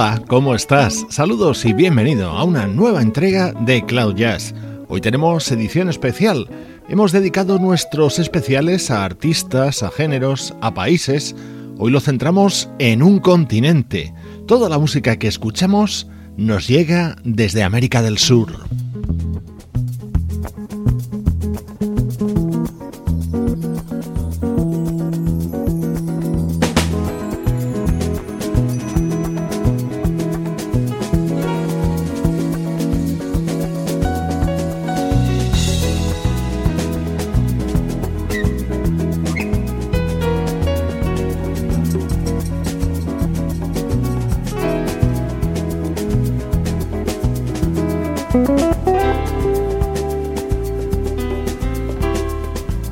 Hola, ¿cómo estás? Saludos y bienvenido a una nueva entrega de Cloud Jazz. Hoy tenemos edición especial. Hemos dedicado nuestros especiales a artistas, a géneros, a países. Hoy lo centramos en un continente. Toda la música que escuchamos nos llega desde América del Sur.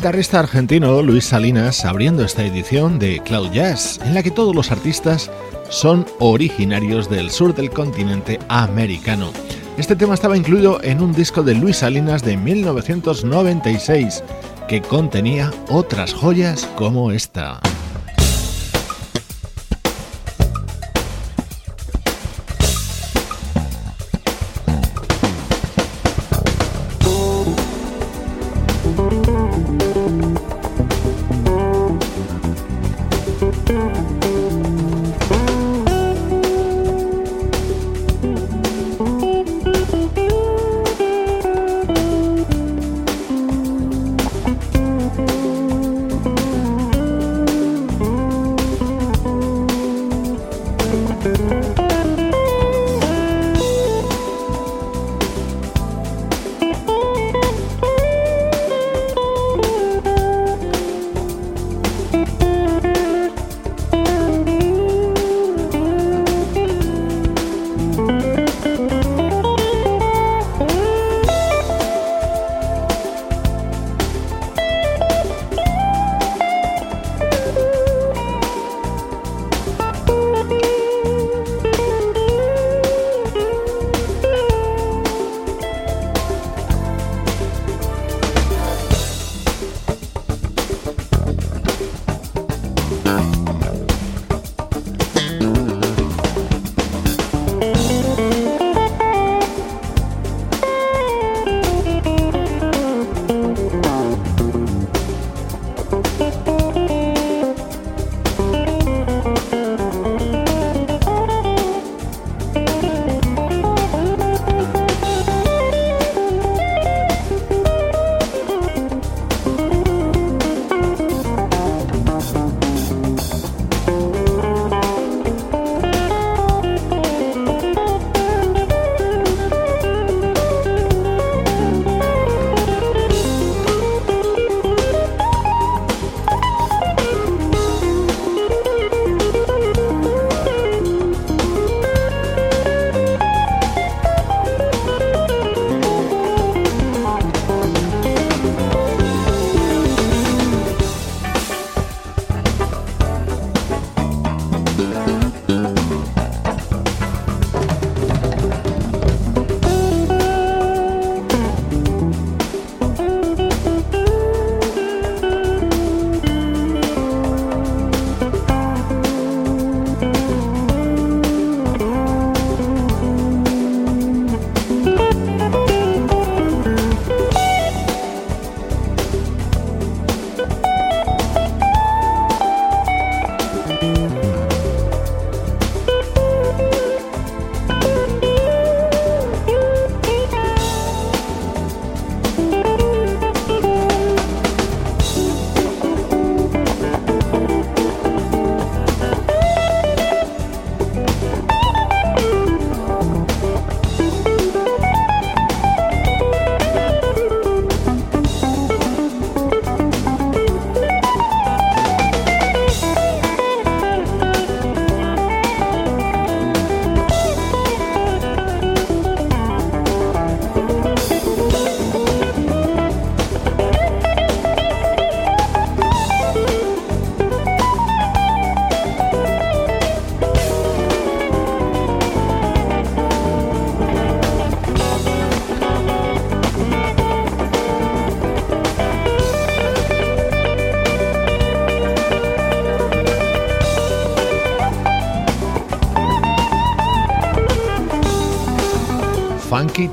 guitarrista argentino Luis Salinas abriendo esta edición de Cloud Jazz, en la que todos los artistas son originarios del sur del continente americano. Este tema estaba incluido en un disco de Luis Salinas de 1996 que contenía otras joyas como esta.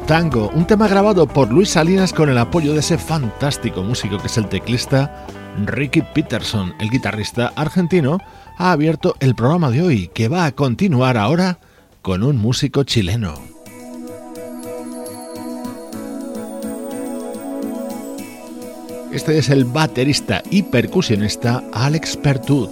Tango, un tema grabado por Luis Salinas con el apoyo de ese fantástico músico que es el teclista Ricky Peterson, el guitarrista argentino, ha abierto el programa de hoy que va a continuar ahora con un músico chileno. Este es el baterista y percusionista Alex Pertut.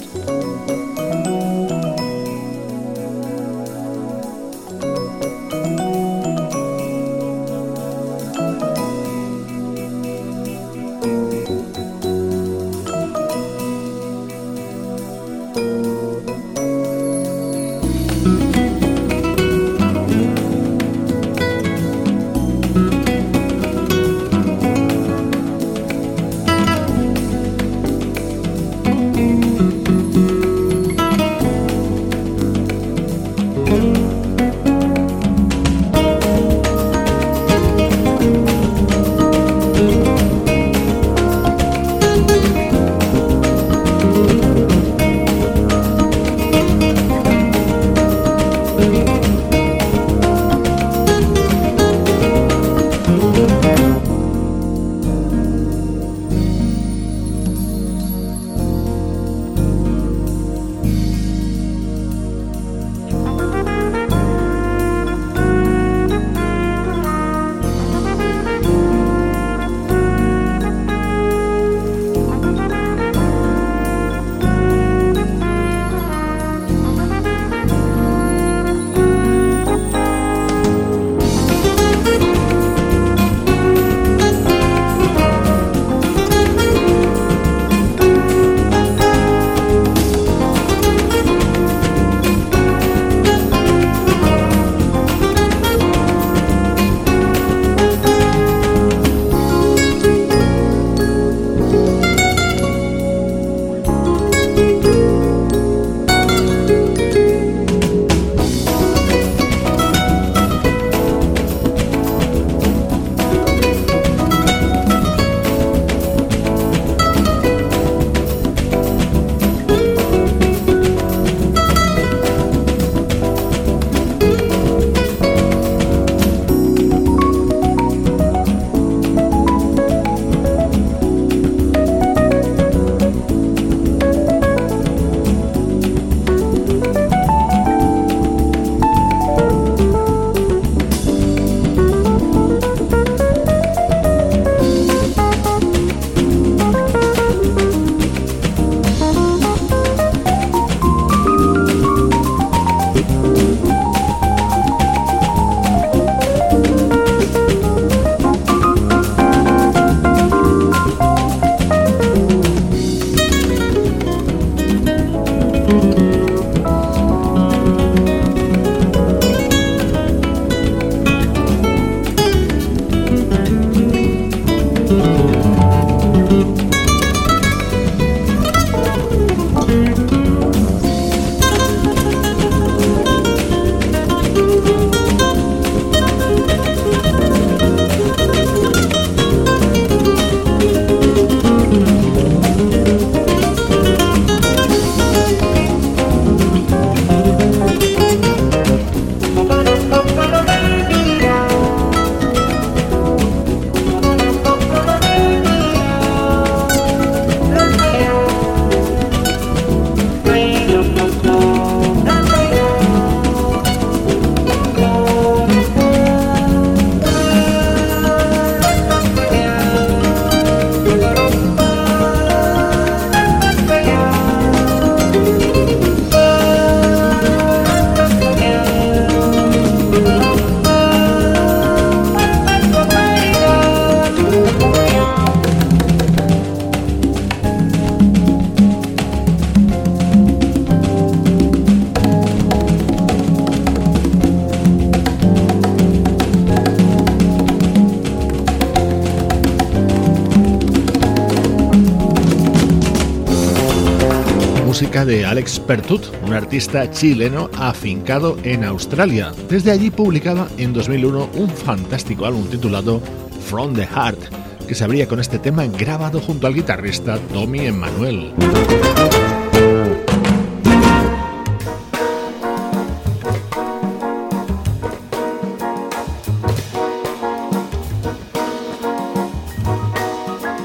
De Alex Pertut, un artista chileno afincado en Australia. Desde allí publicaba en 2001 un fantástico álbum titulado From the Heart, que se abría con este tema grabado junto al guitarrista Tommy Emmanuel.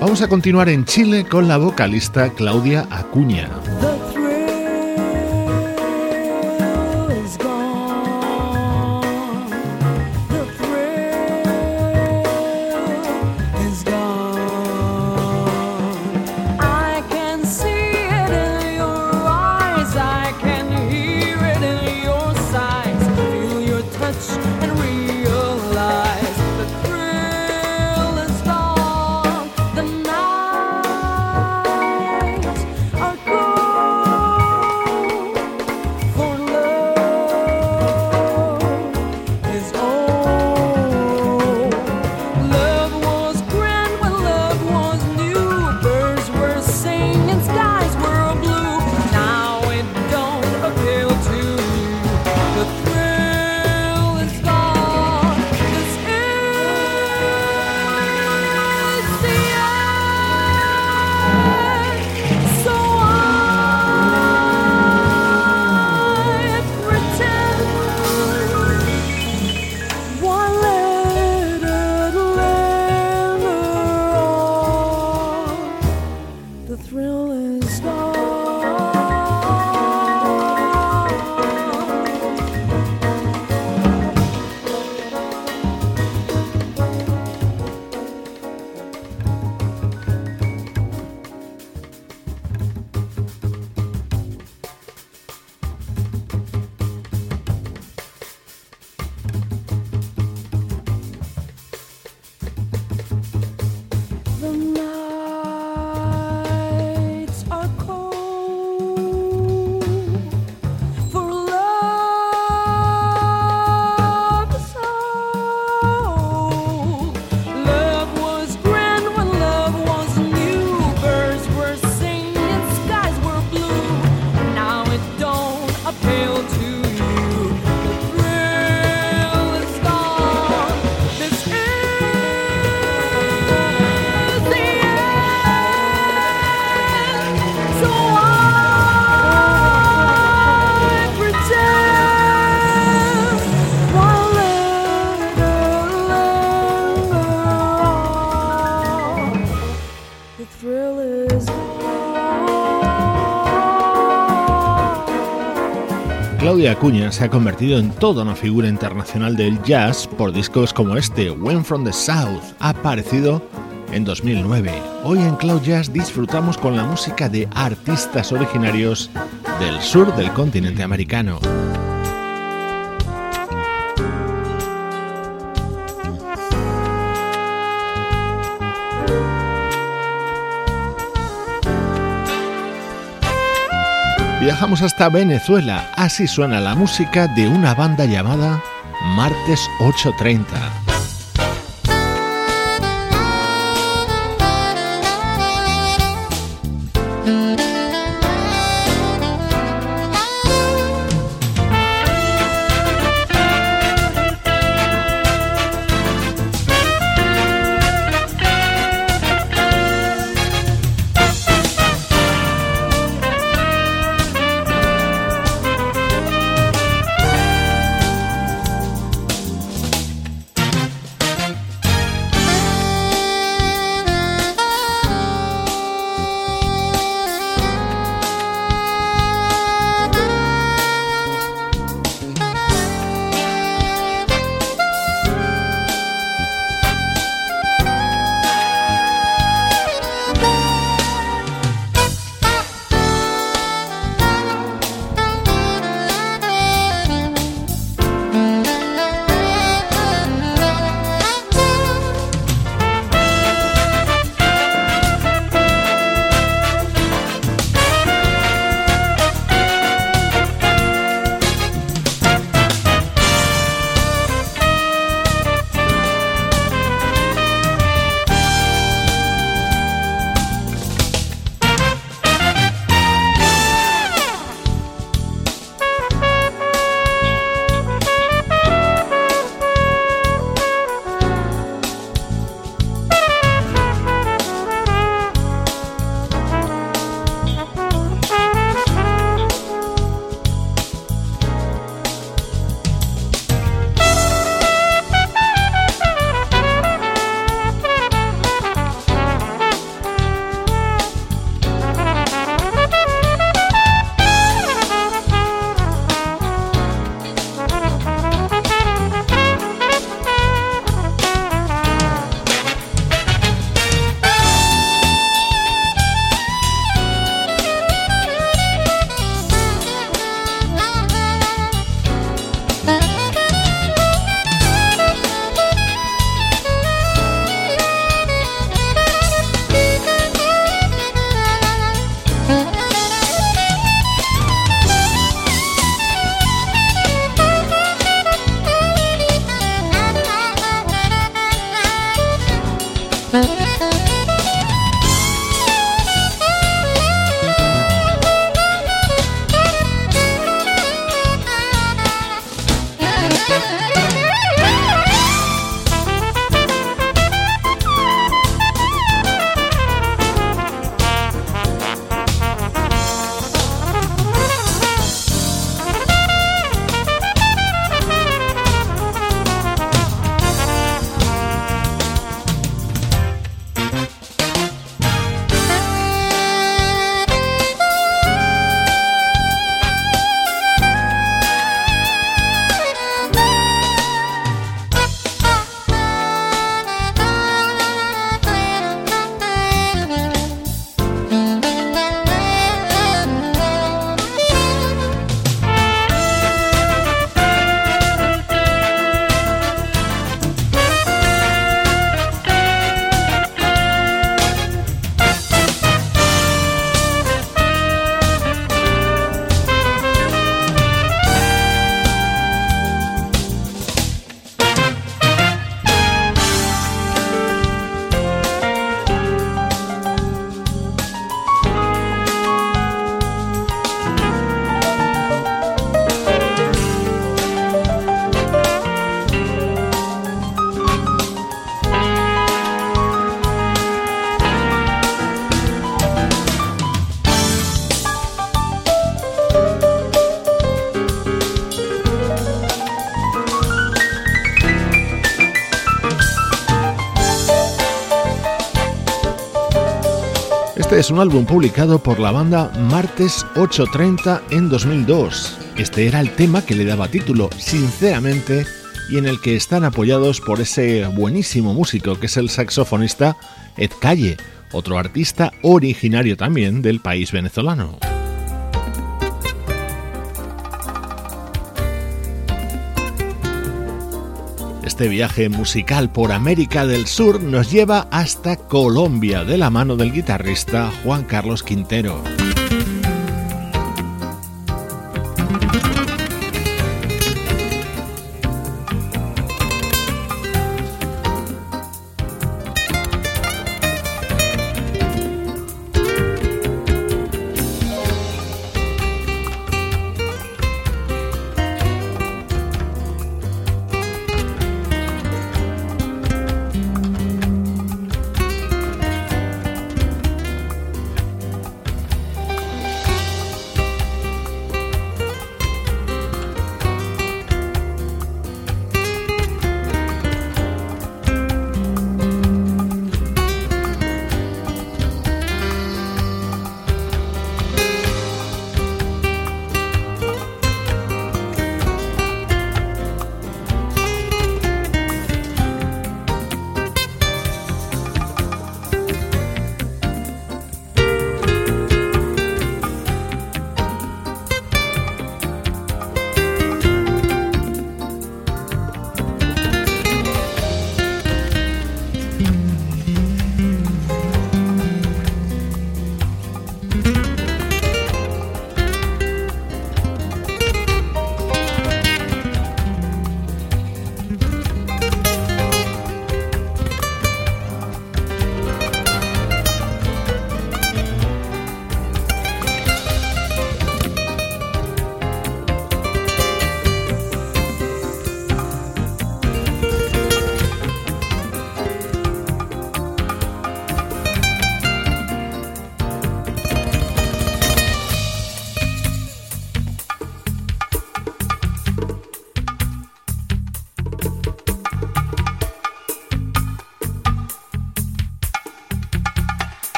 Vamos a continuar en Chile con la vocalista Claudia Acuña. Claudia Acuña se ha convertido en toda una figura internacional del jazz por discos como este, When From the South, aparecido en 2009. Hoy en Cloud Jazz disfrutamos con la música de artistas originarios del sur del continente americano. Viajamos hasta Venezuela, así suena la música de una banda llamada Martes 830. Es un álbum publicado por la banda Martes 830 en 2002. Este era el tema que le daba título, sinceramente, y en el que están apoyados por ese buenísimo músico que es el saxofonista Ed Calle, otro artista originario también del país venezolano. Este viaje musical por América del Sur nos lleva hasta Colombia de la mano del guitarrista Juan Carlos Quintero.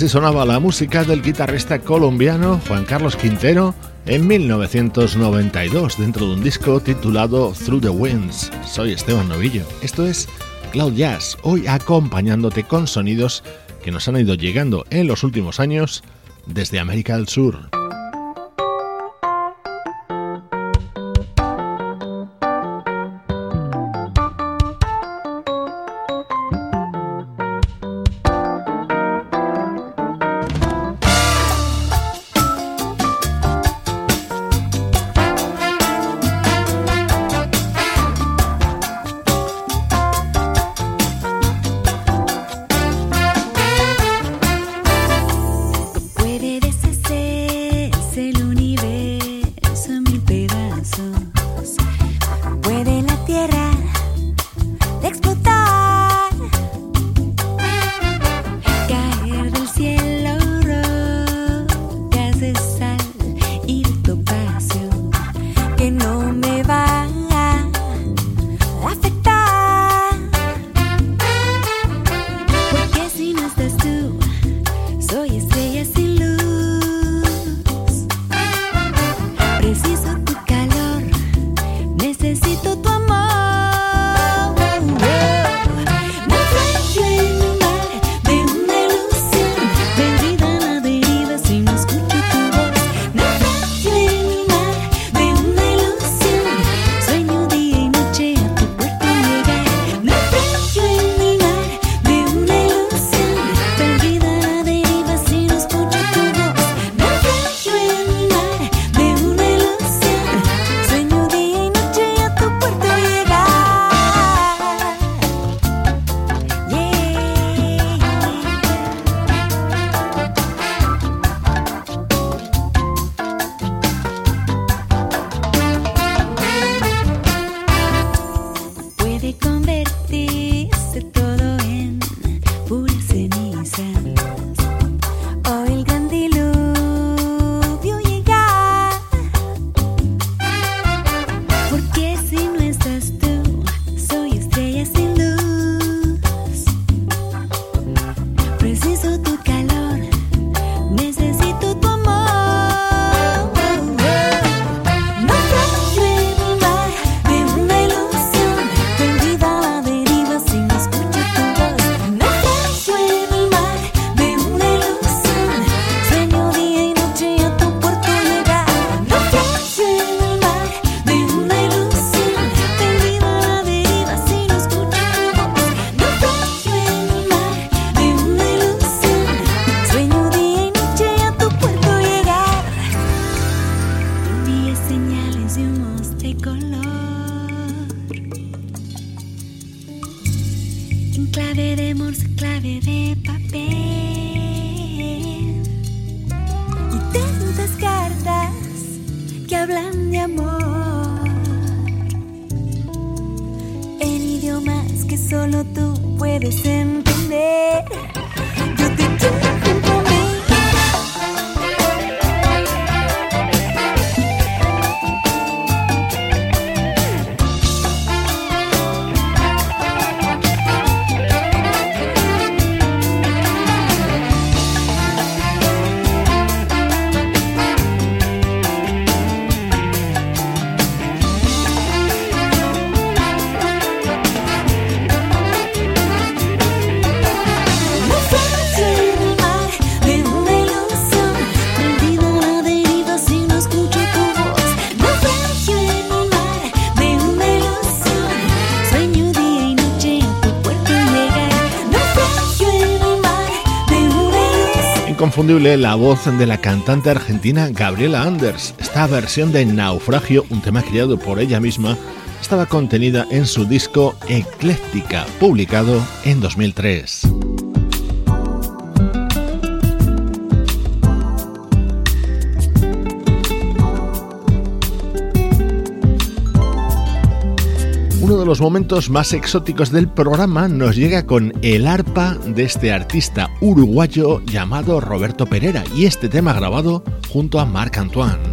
Así sonaba la música del guitarrista colombiano Juan Carlos Quintero en 1992 dentro de un disco titulado Through the Winds. Soy Esteban Novillo. Esto es Cloud Jazz, hoy acompañándote con sonidos que nos han ido llegando en los últimos años desde América del Sur. La voz de la cantante argentina Gabriela Anders. Esta versión de Naufragio, un tema creado por ella misma, estaba contenida en su disco Ecléctica, publicado en 2003. Uno de los momentos más exóticos del programa nos llega con el arpa de este artista uruguayo llamado Roberto Pereira y este tema grabado junto a Marc Antoine.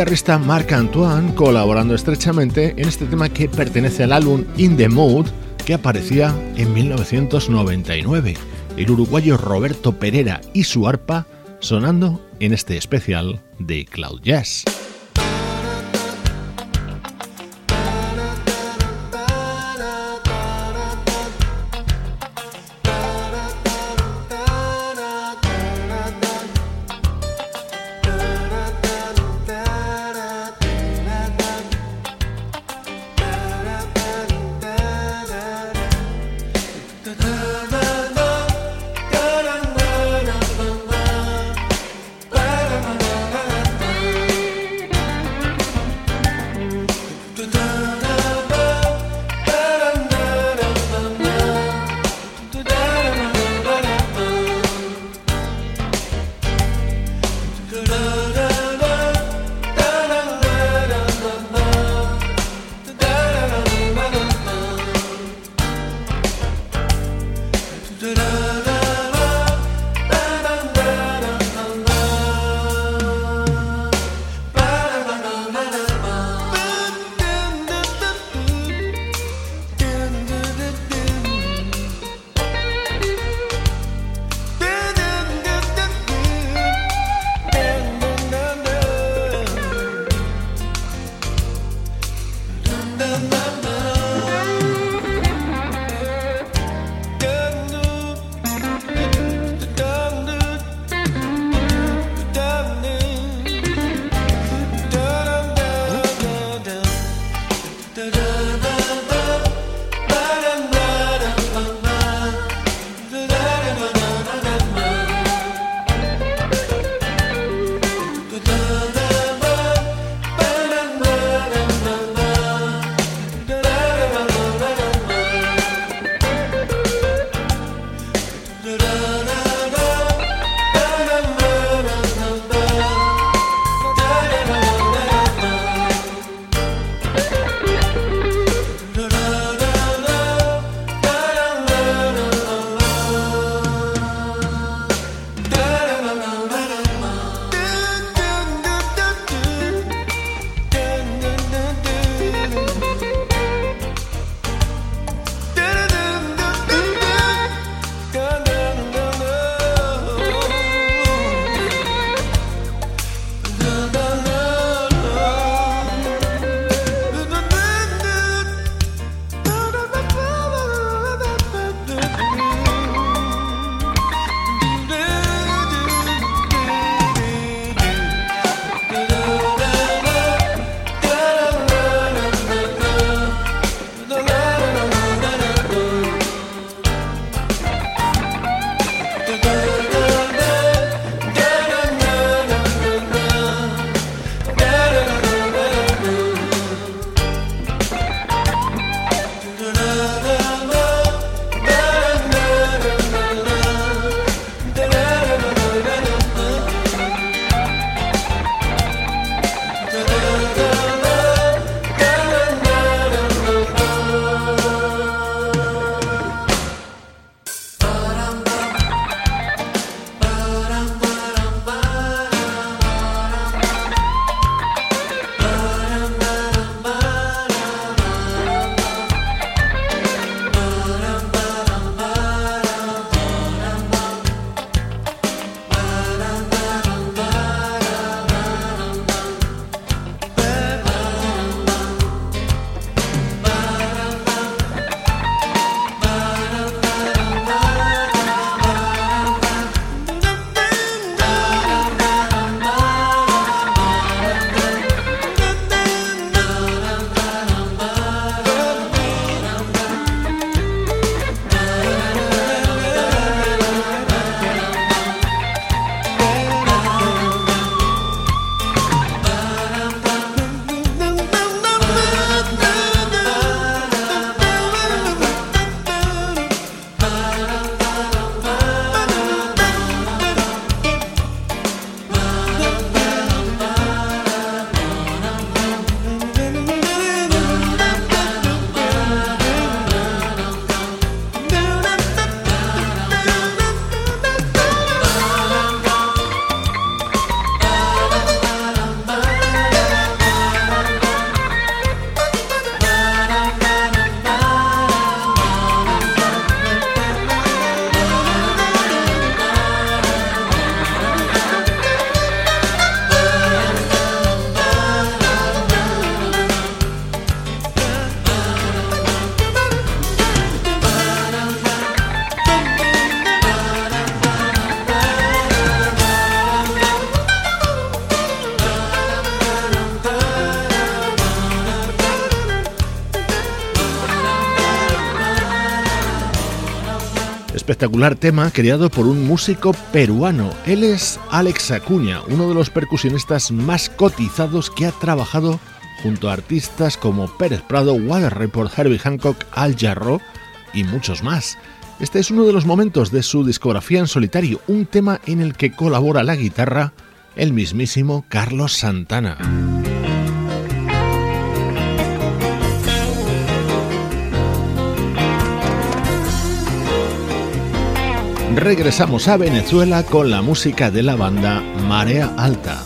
Guitarrista Marc Antoine colaborando estrechamente en este tema que pertenece al álbum In the Mood que aparecía en 1999. El uruguayo Roberto Pereira y su arpa sonando en este especial de Cloud Jazz. Espectacular tema creado por un músico peruano. Él es Alex Acuña, uno de los percusionistas más cotizados que ha trabajado junto a artistas como Pérez Prado, Water Report, Herbie Hancock, Al Jarro y muchos más. Este es uno de los momentos de su discografía en solitario, un tema en el que colabora la guitarra el mismísimo Carlos Santana. Regresamos a Venezuela con la música de la banda Marea Alta.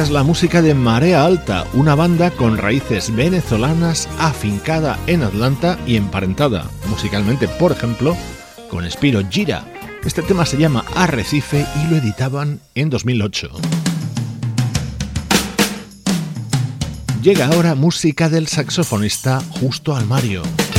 Es la música de Marea Alta, una banda con raíces venezolanas afincada en Atlanta y emparentada musicalmente, por ejemplo, con Spiro Gira. Este tema se llama Arrecife y lo editaban en 2008. Llega ahora música del saxofonista Justo Almario. Mario,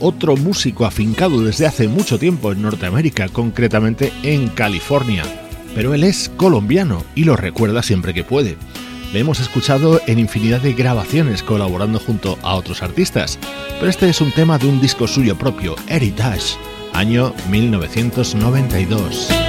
Otro músico afincado desde hace mucho tiempo en Norteamérica, concretamente en California. Pero él es colombiano y lo recuerda siempre que puede. Le hemos escuchado en infinidad de grabaciones colaborando junto a otros artistas, pero este es un tema de un disco suyo propio, Heritage, año 1992.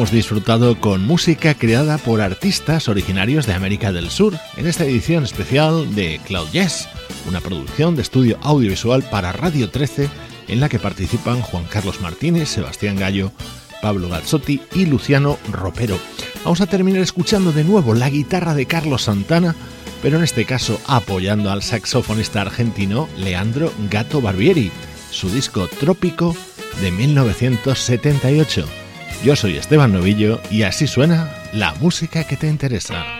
Hemos disfrutado con música creada por artistas originarios de América del Sur, en esta edición especial de Cloud Jazz, una producción de estudio audiovisual para Radio 13 en la que participan Juan Carlos Martínez, Sebastián Gallo, Pablo Gazzotti y Luciano Ropero. Vamos a terminar escuchando de nuevo la guitarra de Carlos Santana, pero en este caso apoyando al saxofonista argentino Leandro Gato Barbieri, su disco Trópico de 1978. Yo soy Esteban Novillo y así suena la música que te interesa.